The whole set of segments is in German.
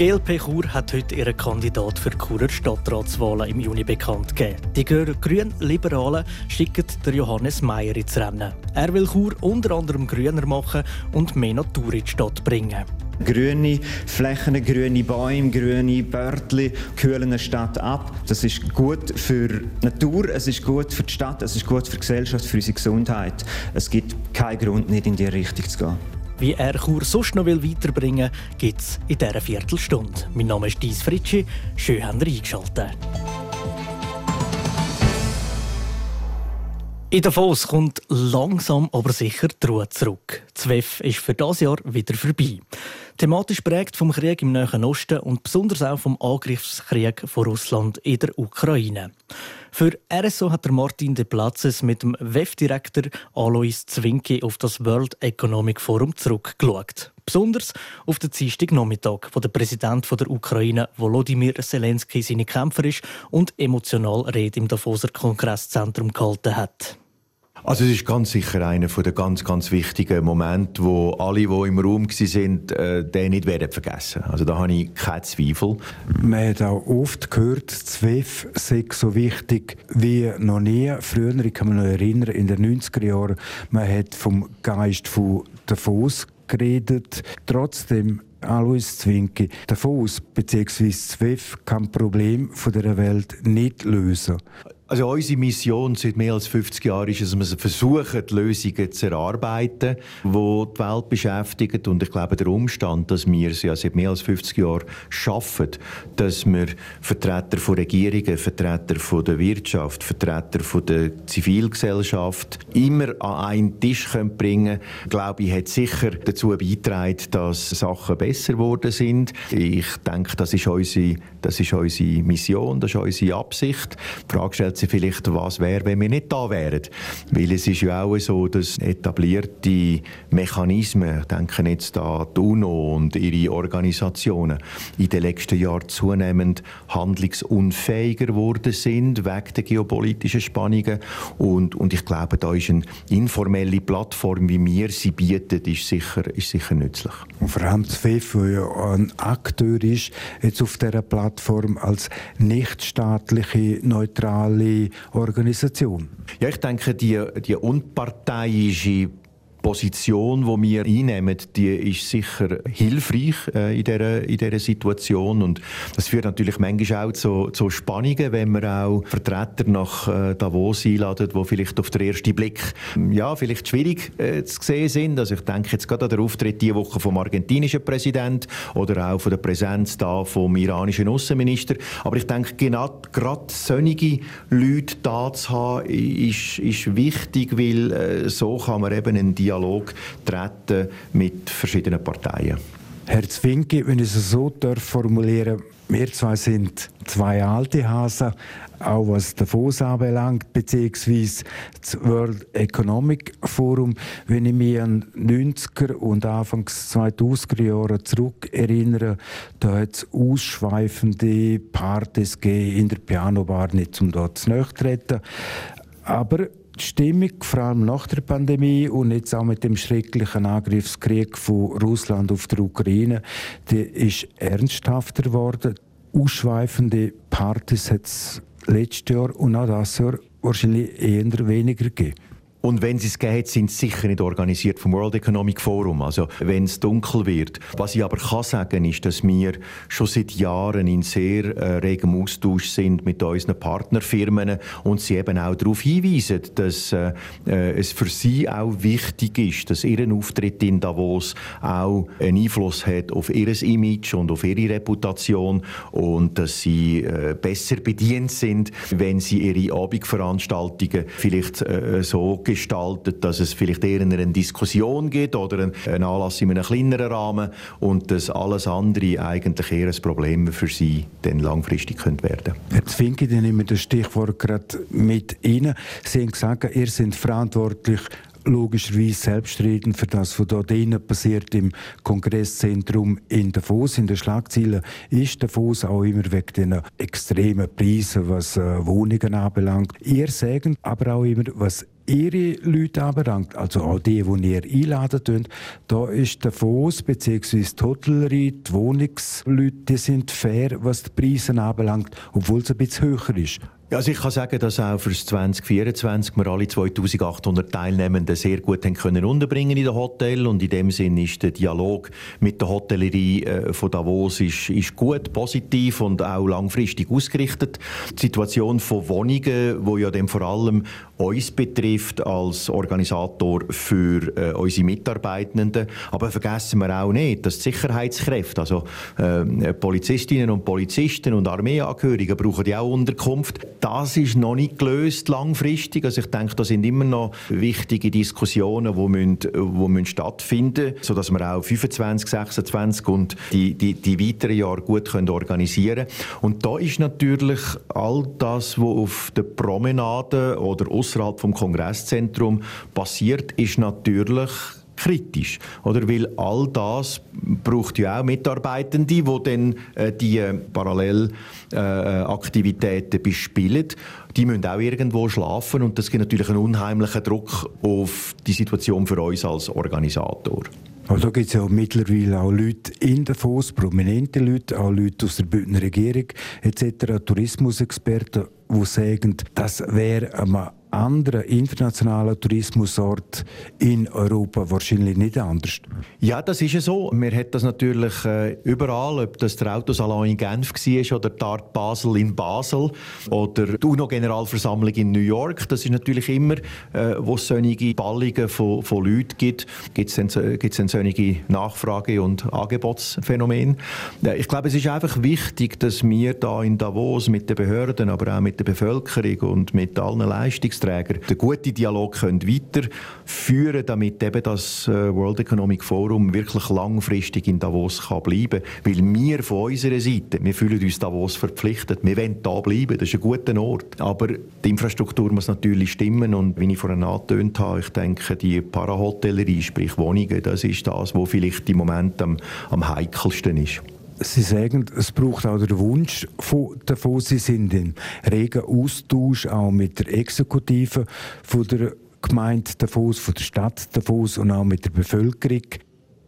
GLP Chur hat heute ihren Kandidat für die Churer Stadtratswahlen im Juni bekannt gegeben. Die grünen Liberalen schicken Johannes Meyer ins Rennen. Er will Chur unter anderem grüner machen und mehr Natur in die Stadt bringen. Grüne Flächen, grüne Bäume, grüne Börtli kühlen eine Stadt ab. Das ist gut für die Natur, es ist gut für die Stadt, es ist gut für die Gesellschaft, für unsere Gesundheit. Es gibt keinen Grund, nicht in diese Richtung zu gehen. Wie er Chur sonst noch weiterbringen will, gibt es in dieser Viertelstunde. Mein Name ist Dies Fritschi. Schön, habt ihr eingeschaltet. In Davos kommt langsam aber sicher die Ruhe zurück. Das WEF ist für das Jahr wieder vorbei. Thematisch prägt vom Krieg im Nahen Osten und besonders auch vom Angriffskrieg von Russland in der Ukraine. Für RSO hat der Martin de Platzes mit dem WEF-Direktor Alois Zwinki auf das World Economic Forum zurückgeschaut. Besonders auf den Dienstagnachmittag, wo der Präsident der Ukraine, Volodymyr Zelensky, seine Kämpfer ist und emotional Rede im Davoser Kongresszentrum gehalten hat. Also es ist ganz sicher einer der ganz, ganz wichtigen Momente, wo alle, die im Raum waren, äh, den nicht werden vergessen. Also da habe ich keinen Zweifel. Man hat auch oft gehört, das WEF sei so wichtig wie noch nie. Früher, ich kann mich noch erinnern, in den 90er Jahren, man hat vom Geist von Davos geredet. Trotzdem Alois Zwinki, Davos bzw. das WEF kann Problem der Welt nicht lösen. Also unsere Mission seit mehr als 50 Jahren ist, dass wir versuchen, Lösungen zu erarbeiten, die die Welt beschäftigen. Und ich glaube, der Umstand, dass wir es ja seit mehr als 50 Jahren schaffen, dass wir Vertreter von Regierungen, Vertreter von der Wirtschaft, Vertreter von der Zivilgesellschaft immer an einen Tisch bringen können, glaube ich, hat sicher dazu beigetragen, dass Sachen besser geworden sind. Ich denke, das ist unsere, das ist unsere Mission, das ist unsere Absicht. Die Frage stellt sie vielleicht, was wäre, wenn wir nicht da wären. Weil es ist ja auch so, dass etablierte Mechanismen, ich denke jetzt an die UNO und ihre Organisationen, in den letzten Jahren zunehmend handlungsunfähiger geworden sind, wegen der geopolitischen Spannungen. Und, und ich glaube, da ist eine informelle Plattform, wie wir sie bieten, ist sicher, ist sicher nützlich. Und vor allem das der ja ein Akteur ist, jetzt auf dieser Plattform als nichtstaatliche, neutrale Organisation? Ja, ich denke, die, die unparteiische Position, die wir einnehmen, die ist sicher hilfreich äh, in, dieser, in dieser Situation. Und das führt natürlich manchmal auch zu, zu Spannungen, wenn man auch Vertreter nach äh, Davos einladen, die vielleicht auf den ersten Blick ja, vielleicht schwierig äh, zu sehen sind. Also ich denke jetzt gerade an den Auftritt diese Woche vom argentinischen Präsident oder auch von der Präsenz da vom iranischen Außenminister. Aber ich denke, genau gerade solche Leute da zu haben, ist, ist wichtig, weil äh, so kann man eben einen Dialog Dialog treten mit verschiedenen Parteien. Herr Zwinki, wenn ich es so formulieren wir zwei sind zwei alte Hasen, auch was Davos anbelangt, beziehungsweise das World Economic Forum. Wenn ich mich an 90er und Anfangs 2000er Jahre zurück erinnere, da hat es ausschweifende Partys in der Pianobar, nicht um dort zu treten. Aber die Stimmung, vor allem nach der Pandemie und jetzt auch mit dem schrecklichen Angriffskrieg von Russland auf die Ukraine, die ist ernsthafter geworden. Ausschweifende Partys hat es letztes Jahr und auch das Jahr wahrscheinlich eher weniger gegeben. Und wenn sie es geht, sind sie sicher nicht organisiert vom World Economic Forum. Also wenn es dunkel wird. Was ich aber kann sagen, ist, dass wir schon seit Jahren in sehr äh, regem Austausch sind mit unseren Partnerfirmen und sie eben auch darauf hinweisen, dass äh, äh, es für sie auch wichtig ist, dass ihr Auftritt in Davos auch einen Einfluss hat auf ihr Image und auf ihre Reputation und dass sie äh, besser bedient sind, wenn sie ihre Abendveranstaltungen vielleicht äh, so gestaltet, dass es vielleicht eher eine Diskussion gibt oder einen Anlass in einem kleineren Rahmen und dass alles andere eigentlich eher ein Problem für Sie dann langfristig könnte werden Herr Zwinki, ich nehme das Stichwort gerade mit Ihnen. Sie haben gesagt, ihr seid verantwortlich logischerweise selbstredend für das, was dort drinnen passiert im Kongresszentrum in Davos. In den Schlagzeilen ist Davos auch immer wegen den extremen Preisen, was äh, Wohnungen anbelangt. Ihr sagt aber auch immer, was ihre Leute anbelangt, also auch die, die ihr einladen da ist der Fonds bzw. die Hotellerie, die Wohnungsleute, die sind fair, was die Preise anbelangt, obwohl es ein bisschen höher ist. Ja, also ich kann sagen, dass auch für 2024 wir alle 2800 Teilnehmenden sehr gut haben können unterbringen in den Hotel. Und in dem Sinn ist der Dialog mit der Hotellerie äh, von Davos ist, ist gut, positiv und auch langfristig ausgerichtet. Die Situation von Wohnungen, wo ja dann vor allem uns betrifft als Organisator für äh, unsere Mitarbeitenden, aber vergessen wir auch nicht, dass die Sicherheitskräfte, also äh, Polizistinnen und Polizisten und Armeeangehörige brauchen ja auch Unterkunft das ist noch nicht gelöst langfristig. Also ich denke, da sind immer noch wichtige Diskussionen, die, müssen, die müssen stattfinden müssen, sodass wir auch 25, 26 und die, die, die weiteren Jahre gut können organisieren können. Und da ist natürlich all das, was auf der Promenade oder außerhalb vom Kongresszentrum passiert, ist natürlich kritisch. Oder? Weil all das braucht ja auch Mitarbeitende, die dann äh, die Parallelaktivitäten äh, bespielen. Die müssen auch irgendwo schlafen und das gibt natürlich einen unheimlichen Druck auf die Situation für uns als Organisator. Aber da gibt es ja mittlerweile auch Leute in der Davos, prominente Leute, auch Leute aus der Bündner Regierung etc., Tourismusexperten, die sagen, das wäre eine anderen internationalen Tourismusort in Europa wahrscheinlich nicht anders. Ja, das ist ja so. Man hat das natürlich äh, überall, ob das der Autosalon in Genf war oder die Art Basel in Basel oder die UNO-Generalversammlung in New York. Das ist natürlich immer, äh, wo es solche Ballungen von, von Leuten gibt, gibt es dann, dann solche Nachfrage- und Angebotsphänomene. Äh, ich glaube, es ist einfach wichtig, dass wir da in Davos mit den Behörden, aber auch mit der Bevölkerung und mit allen Leistungs Leistungsträger den guten Dialog können weiterführen damit eben das äh, World Economic Forum wirklich langfristig in Davos kann bleiben Weil wir von unserer Seite, wir fühlen uns Davos verpflichtet, wir wollen da bleiben, das ist ein guter Ort. Aber die Infrastruktur muss natürlich stimmen und wie ich vorhin angetönt habe, ich denke, die Parahotellerie, sprich Wohnungen, das ist das, was vielleicht im Moment am, am heikelsten ist. Sie sagen, es braucht auch den Wunsch davon, Sie sind in regen Austausch auch mit der Exekutive von der Gemeinde Davos, von der Stadt Davos und auch mit der Bevölkerung.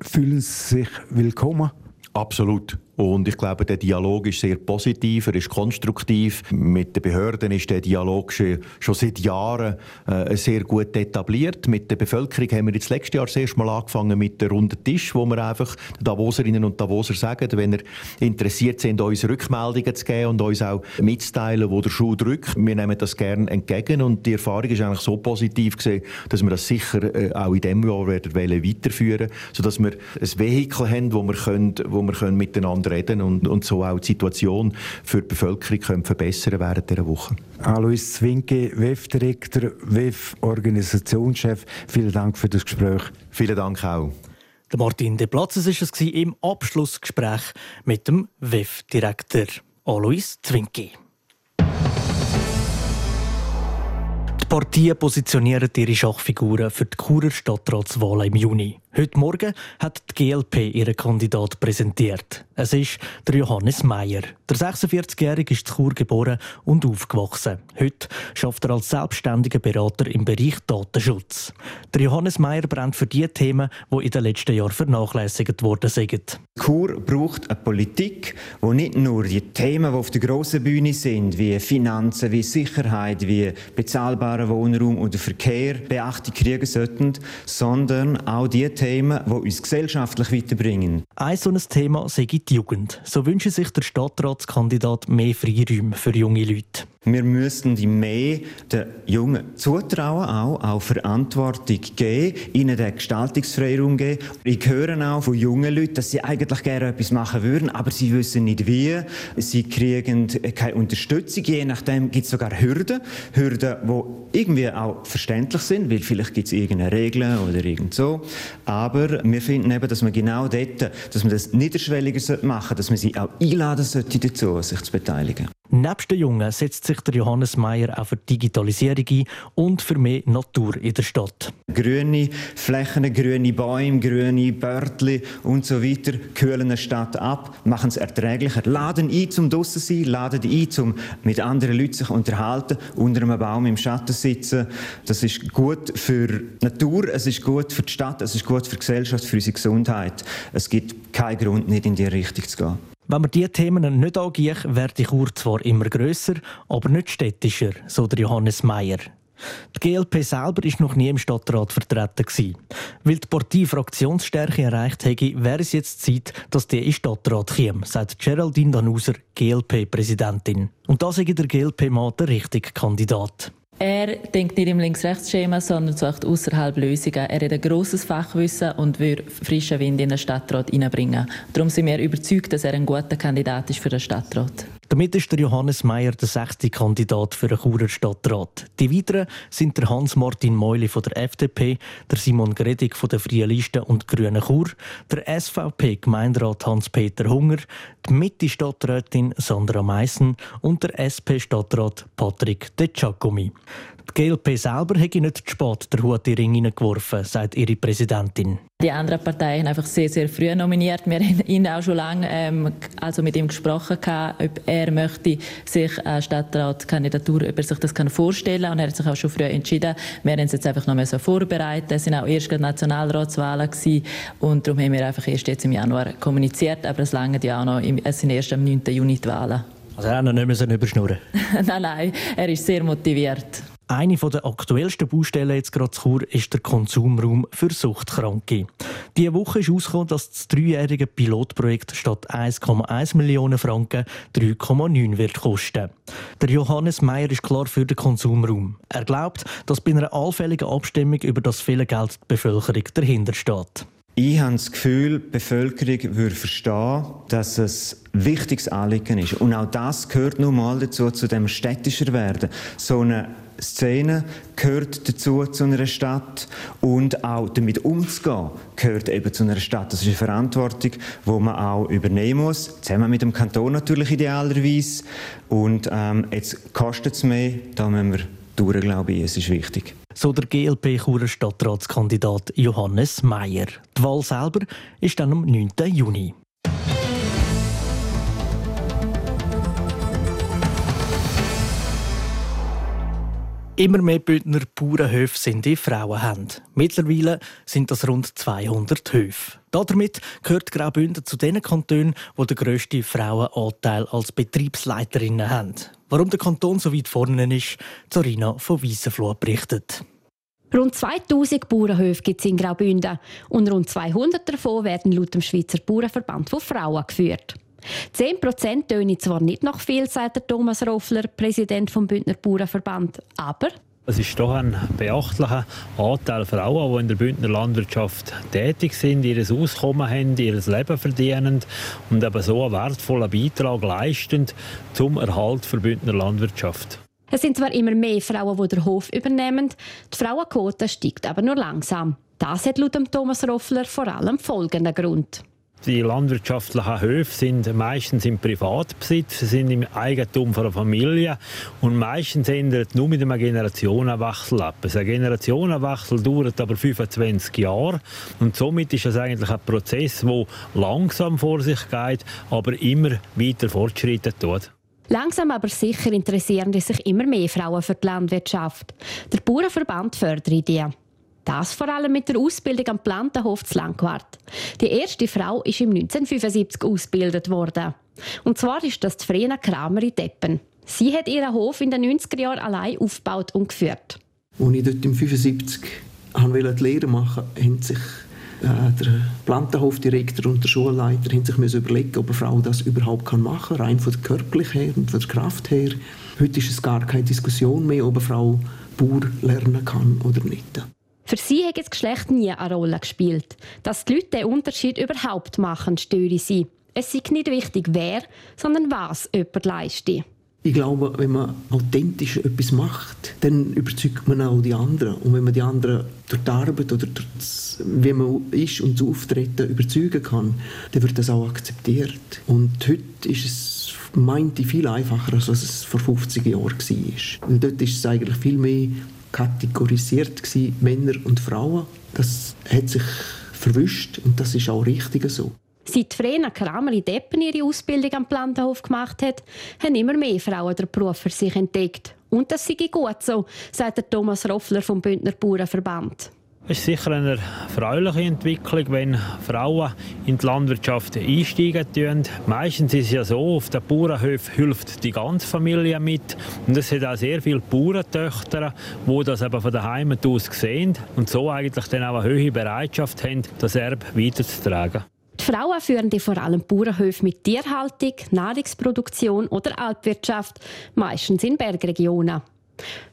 Fühlen Sie sich willkommen? Absolut. Und ich glaube, der Dialog ist sehr positiv, er ist konstruktiv. Mit den Behörden ist der Dialog schon seit Jahren äh, sehr gut etabliert. Mit der Bevölkerung haben wir jetzt letztes Jahr das Mal angefangen mit dem runden Tisch, wo wir einfach den Davoserinnen und Davoser sagen, wenn ihr interessiert sind, uns Rückmeldungen zu geben und uns auch mitzuteilen, wo der Schuh drückt. Wir nehmen das gerne entgegen und die Erfahrung ist eigentlich so positiv gesehen, dass wir das sicher äh, auch in diesem Jahr werden weiterführen sodass wir ein Vehikel haben, wo wir, können, wo wir können miteinander miteinander reden und, und so auch die Situation für die Bevölkerung können verbessern während dieser Woche. Alois Zwinke, WEF-Direktor, WEF-Organisationschef, vielen Dank für das Gespräch. Vielen Dank auch. Der Martin De Platzes war es im Abschlussgespräch mit dem WEF-Direktor Alois Zwinke. Die Partien positionieren ihre Schachfiguren für die Churer Stadtratswahl im Juni. Heute Morgen hat die GLP ihren Kandidat präsentiert. Es ist der Johannes Meyer. Der 46-Jährige ist in Chur geboren und aufgewachsen. Heute schafft er als selbstständiger Berater im Bereich Datenschutz. Der Johannes Meyer brennt für die Themen, die in den letzten Jahren vernachlässigt worden sind. Chur braucht eine Politik, wo nicht nur die Themen, die auf der grossen Bühne sind, wie Finanzen, wie Sicherheit, wie bezahlbarer Wohnraum oder Verkehr, Beachtung kriegen sollten, sondern auch die Themen, Themen, die uns gesellschaftlich weiterbringen. Ein so ein Thema sei die Jugend. So wünsche sich der Stadtratskandidat mehr Freiräume für junge Leute. Wir müssen die mehr den Jungen zutrauen, auch, auch Verantwortung geben, ihnen den Gestaltungsfreiraum geben. Ich höre auch von jungen Leuten, dass sie eigentlich gerne etwas machen würden, aber sie wissen nicht wie. Sie kriegen keine Unterstützung. Je nachdem gibt es sogar Hürden. Hürden, die irgendwie auch verständlich sind, weil vielleicht gibt es irgendeine Regel oder irgend so. Aber wir finden eben, dass man genau dort, dass man das niederschwelliger machen sollte, dass man sie auch einladen sollte dazu, sich zu beteiligen. Nebst den Jungen setzt sich der Johannes Meyer auch für Digitalisierung ein und für mehr Natur in der Stadt. Grüne Flächen, grüne Bäume, grüne Börtli und so weiter kühlen eine Stadt ab, machen es erträglicher, laden ein zum draussen sein, laden ein zum mit anderen Leuten sich unterhalten, unter einem Baum im Schatten sitzen. Das ist gut für die Natur, es ist gut für die Stadt, es ist gut für die Gesellschaft, für unsere Gesundheit. Es gibt keinen Grund, nicht in diese Richtung zu gehen. Wenn man diese Themen nicht angeht, wird die Chur zwar immer grösser, aber nicht städtischer, so der Johannes Meyer. Die GLP selber ist noch nie im Stadtrat vertreten. Weil die Partei Fraktionsstärke erreicht hätte, wäre es jetzt Zeit, dass die in Stadtrat käme, sagt Geraldine Danuser, GLP-Präsidentin. Und da sei der GLP-Mann der richtige Kandidat. Er denkt nicht im Links-Rechts-Schema, sondern sucht außerhalb Lösungen. Er hat ein grosses Fachwissen und will frischen Wind in den Stadtrat hineinbringen. Darum sind wir überzeugt, dass er ein guter Kandidat ist für den Stadtrat. Damit ist der Johannes Meyer der sechste Kandidat für den Churer Stadtrat. Die weiteren sind der Hans-Martin Meuli von der FDP, der Simon Gredig von der Freien Liste und Grünen Chur, der SVP-Gemeinderat Hans-Peter Hunger, die Mitte-Stadträtin Sandra Meissen und der SP-Stadtrat Patrick De Giacomi. Die GLP selber hätte nicht zu spät den Hut in den Ring hineingeworfen, sagt ihre Präsidentin. Die anderen Parteien haben einfach sehr, sehr früh nominiert. Wir haben ihn auch schon lange ähm, also mit ihm gesprochen, gehabt, ob er möchte sich eine Stadtratkandidatur, ob er sich das kann vorstellen kann. Und er hat sich auch schon früh entschieden. Wir haben es jetzt einfach noch mehr so vorbereitet. Es waren auch erst Nationalratswahlen gewesen. Und darum haben wir einfach erst jetzt im Januar kommuniziert. Aber es lange ja auch noch, es sind erst am 9. Juni die Wahlen. Also er hat noch nicht mehr überschnurren Nein, nein, er ist sehr motiviert. Eine der aktuellsten Baustellen jetzt gerade zu ist der Konsumraum für Suchtkranke. Diese Woche ist herausgekommen, dass das dreijährige Pilotprojekt statt 1,1 Millionen Franken 3,9 wird kosten. Der Johannes Meyer ist klar für den Konsumraum. Er glaubt, dass bei einer allfälligen Abstimmung über das viele Geld die Bevölkerung dahinter steht. Ich habe das Gefühl, die Bevölkerung würde verstehen, dass es ein wichtiges Anliegen ist. Und auch das gehört nun mal dazu, zu dem städtischer werden. So eine Szene gehört dazu zu einer Stadt und auch damit umzugehen gehört eben zu einer Stadt. Das ist eine Verantwortung, die man auch übernehmen muss, zusammen mit dem Kanton natürlich idealerweise. Und ähm, jetzt kostet es mehr, da müssen wir durch, glaube ich, es ist wichtig. So der GLP-Churer Stadtratskandidat Johannes Meyer. Die Wahl selber ist dann am 9. Juni. Immer mehr Bündner Bauernhöfe sind in Frauenhand. Mittlerweile sind das rund 200 Höfe. Damit gehört Graubünden zu den Kantonen, die den grössten Frauenanteil als Betriebsleiterinnen haben. Warum der Kanton so weit vorne ist, Zorina von Weissenfloh berichtet. Rund 2000 Bauernhöfe gibt es in Graubünden und rund 200 davon werden laut dem Schweizer Bauernverband von Frauen geführt. 10 Prozent tönen zwar nicht noch viel, sagt der Thomas Roffler, Präsident vom Bündner Bauernverband, aber es ist doch ein beachtlicher Anteil Frauen, die in der Bündner Landwirtschaft tätig sind, ihr Auskommen haben, ihr Leben verdienen und eben so einen wertvollen Beitrag leisten zum Erhalt der Bündner Landwirtschaft. Es sind zwar immer mehr Frauen, die den Hof übernehmen, die Frauenquote steigt aber nur langsam. Das hat laut Thomas Roffler vor allem folgenden Grund. Die landwirtschaftlichen Höfe sind meistens im Privatbesitz, sind im Eigentum einer Familie und meistens ändert nur mit einem Generationenwechsel ab. Also ein Generationenwechsel dauert aber 25 Jahre und somit ist es eigentlich ein Prozess, der langsam vor sich geht, aber immer weiter fortschreiten tut. Langsam aber sicher interessieren sich immer mehr Frauen für die Landwirtschaft. Der Bauernverband fördert die. Das vor allem mit der Ausbildung am Plantenhof zu Langquart. Die erste Frau ist im 1975 ausgebildet worden. Und zwar ist das die Frena Kramer in Deppen. Sie hat ihren Hof in den 90er Jahren allein aufgebaut und geführt. Als ich dort im 75 wollte die Lehre machen, haben sich äh, der Plantenhofdirektor und der Schulleiter haben sich müssen überlegen, ob eine Frau das überhaupt machen kann, rein von der körperlich her und von der Kraft her. Heute ist es gar keine Diskussion mehr, ob eine Frau Bauer lernen kann oder nicht. Für sie hat das Geschlecht nie eine Rolle gespielt. Dass die Leute den Unterschied überhaupt machen, störe sie. Es ist nicht wichtig, wer, sondern was jemand leistet. Ich glaube, wenn man authentisch etwas macht, dann überzeugt man auch die anderen. Und wenn man die anderen durch die Arbeit oder durch das, wie man ist und das Auftreten überzeugen kann, dann wird das auch akzeptiert. Und heute ist es, meinte ich, viel einfacher, als es vor 50 Jahren war. Und dort ist es eigentlich viel mehr kategorisiert gewesen, Männer und Frauen. Das hat sich verwischt und das ist auch richtig so. Seit Vrena Krameli Deppen ihre Ausbildung am Plantenhof gemacht hat, haben immer mehr Frauen den Beruf für sich entdeckt. Und das sei gut so, sagt Thomas Roffler vom Bündner Bauernverband. Es ist sicher eine erfreuliche Entwicklung, wenn Frauen in die Landwirtschaft einsteigen tun. Meistens ist es ja so, auf den Bauernhöfen hilft die ganze Familie mit. Und es sind auch sehr viele Bauerntöchter, die das eben von der Heimat aus sehen und so eigentlich dann auch eine hohe Bereitschaft haben, das Erbe weiterzutragen. Die Frauen führen die vor allem Bauernhöfe mit Tierhaltung, Nahrungsproduktion oder Alpwirtschaft, meistens in Bergregionen.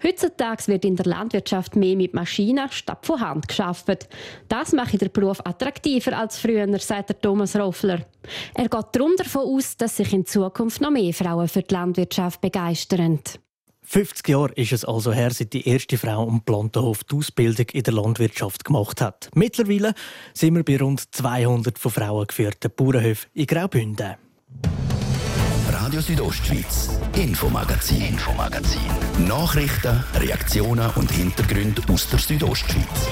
Heutzutage wird in der Landwirtschaft mehr mit Maschinen statt von Hand geschafft. Das macht den Beruf attraktiver als früher, sagt Thomas Roffler. Er geht darum davon aus, dass sich in Zukunft noch mehr Frauen für die Landwirtschaft begeistern. 50 Jahre ist es also her, seit die erste Frau am Plantenhof die Ausbildung in der Landwirtschaft gemacht hat. Mittlerweile sind wir bei rund 200 von Frauen geführten Bauernhöfen in Graubünden. Radio Südostschweiz, Infomagazin, Infomagazin. Nachrichten, Reaktionen und Hintergründe aus der Südostschweiz.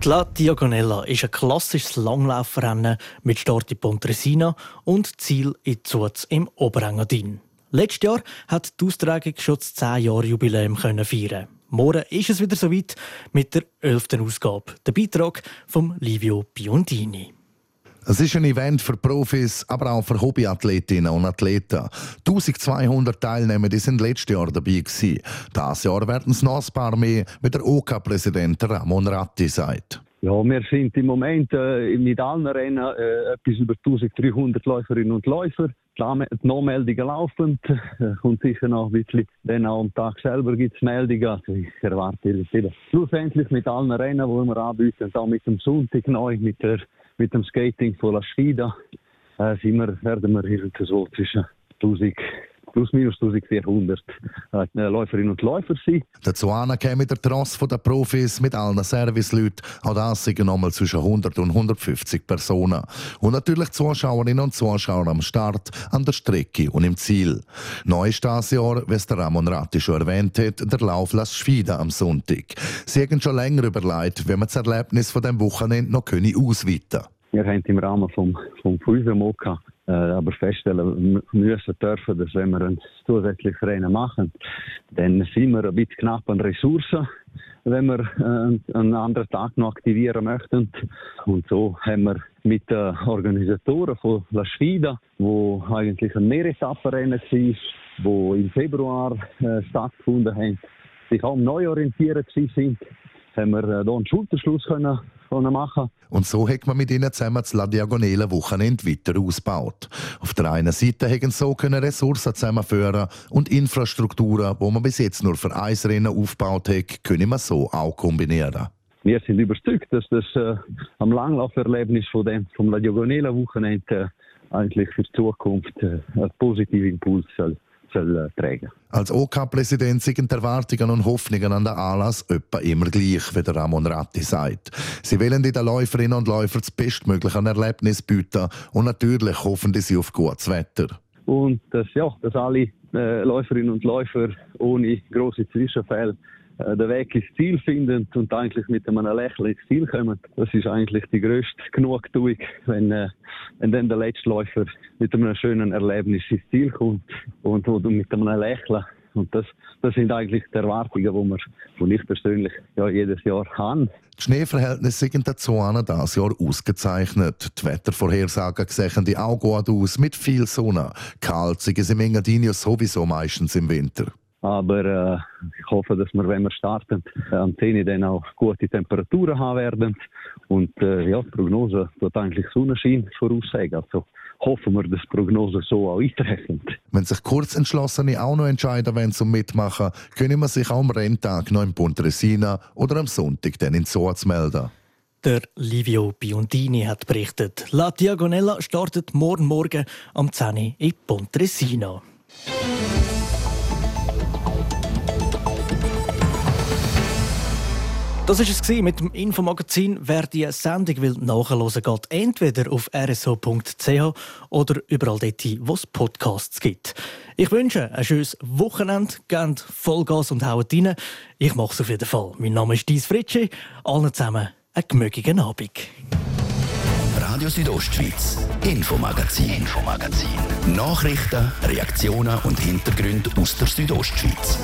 Die La Diagonella ist ein klassisches Langlaufrennen mit Start in Pontresina und Ziel in Zuz im Oberengadin. Letztes Jahr hat die Austragung schon das 10-Jahre-Jubiläum feiern. Morgen ist es wieder soweit mit der 11. Ausgabe. Der Beitrag von Livio Biondini. Es ist ein Event für Profis, aber auch für Hobbyathletinnen und Athleten. 1200 Teilnehmer die sind letztes Jahr dabei gewesen. Dieses Jahr werden es noch ein paar mehr, wie der OK-Präsident Ramon Ratti sagt. Ja, wir sind im Moment äh, mit allen Rennen äh, etwas über 1300 Läuferinnen und Läufer. Die Nachmeldungen laufen, äh, kommt sicher noch ein bisschen. Dann auch am Tag selber gibt es Meldungen. Ich erwarte wieder. Schlussendlich mit allen Rennen, die wir anbieten, auch mit dem Sonntag neu, mit, der, mit dem Skating von La Sfida, äh, sind wir, werden wir irgendwo so zwischen 1000 plus minus 1400 äh, Läuferinnen und Läufer sein. Dazu käme der Tross der Profis mit allen Serviceleuten. Auch das sind nochmal zwischen 100 und 150 Personen. Und natürlich Zuschauerinnen und Zuschauer am Start, an der Strecke und im Ziel. Neu ist das Jahr, wie es der Ramon Ratti schon erwähnt hat, der Lauf Las Schwida am Sonntag. Sie haben schon länger überlegt, wie man das Erlebnis von dem Wochenende noch ausweiten können. Wir haben im Rahmen vom, vom Fünfer-Moka äh, aber feststellen müssen dürfen, dass wenn wir ein zusätzliches Rennen machen, dann sind wir ein bisschen knapp an Ressourcen, wenn wir äh, einen anderen Tag noch aktivieren möchten. Und so haben wir mit den Organisatoren von La Sfida, wo eigentlich ein Mehretappenrennen war, wo im Februar äh, stattgefunden haben, sich auch neu orientiert sind, haben wir äh, hier einen Schulterschluss können machen Und so hat man mit ihnen zusammen das La Diagonale Wochenende weiter ausgebaut. Auf der einen Seite haben so können Ressourcen zusammenführen und Infrastrukturen, wo man bis jetzt nur für Eisrennen aufgebaut hat, können wir so auch kombinieren. Wir sind überzeugt, dass das äh, am Langlauferlebnis von dem, vom La Diagonale Wochenende äh, eigentlich für die Zukunft äh, einen positiven Impuls soll soll äh, tragen. Als OK-Präsident sind die Erwartungen und Hoffnungen an den Anlass etwa immer gleich, wie der Ramon Ratti sagt. Sie wollen den Läuferinnen und Läufern das bestmögliche Erlebnis bieten und natürlich hoffen sie auf gutes Wetter. Und dass, ja, dass alle äh, Läuferinnen und Läufer ohne große Zwischenfälle den Weg ins Ziel finden und eigentlich mit einem Lächeln ins Ziel kommen. Das ist eigentlich die grösste Genugtuung, wenn, äh, wenn dann der letzte Läufer mit einem schönen Erlebnis ins Ziel kommt und, und mit einem Lächeln. Und das, das sind eigentlich die Erwartungen, die, wir, die ich persönlich ja, jedes Jahr habe. Die Schneeverhältnisse sind dazu dieses Jahr ausgezeichnet. Die Wettervorhersagen sehen auch gut aus, mit viel Sonne. Kalt sind es im Engadinho sowieso meistens im Winter. Aber äh, ich hoffe, dass wir, wenn wir starten, äh, am 10 dann auch gute Temperaturen haben werden. Und äh, ja, die Prognose tut eigentlich Sonnenschein voraussagen. Also hoffen wir, dass die Prognose so auch eintreffen. Wenn sich Kurzentschlossene auch noch entscheiden wollen zum Mitmachen, können wir sich auch am Renntag noch in Pontresina oder am Sonntag dann in Soaz melden. Der Livio Biondini hat berichtet. La Diagonella startet morgen Morgen am 10 Uhr in Pontresina. Das war es mit dem Infomagazin. Wer die Sendung will nachhören geht entweder auf rso.ch oder überall dort, wo es Podcasts gibt. Ich wünsche ein schönes Wochenende, gebt Vollgas und haut rein. Ich mache es auf jeden Fall. Mein Name ist Dies Fritschi. Allen zusammen einen gemögigen Abend. Radio Südostschweiz, Infomagazin, Infomagazin. Nachrichten, Reaktionen und Hintergründe aus der Südostschweiz.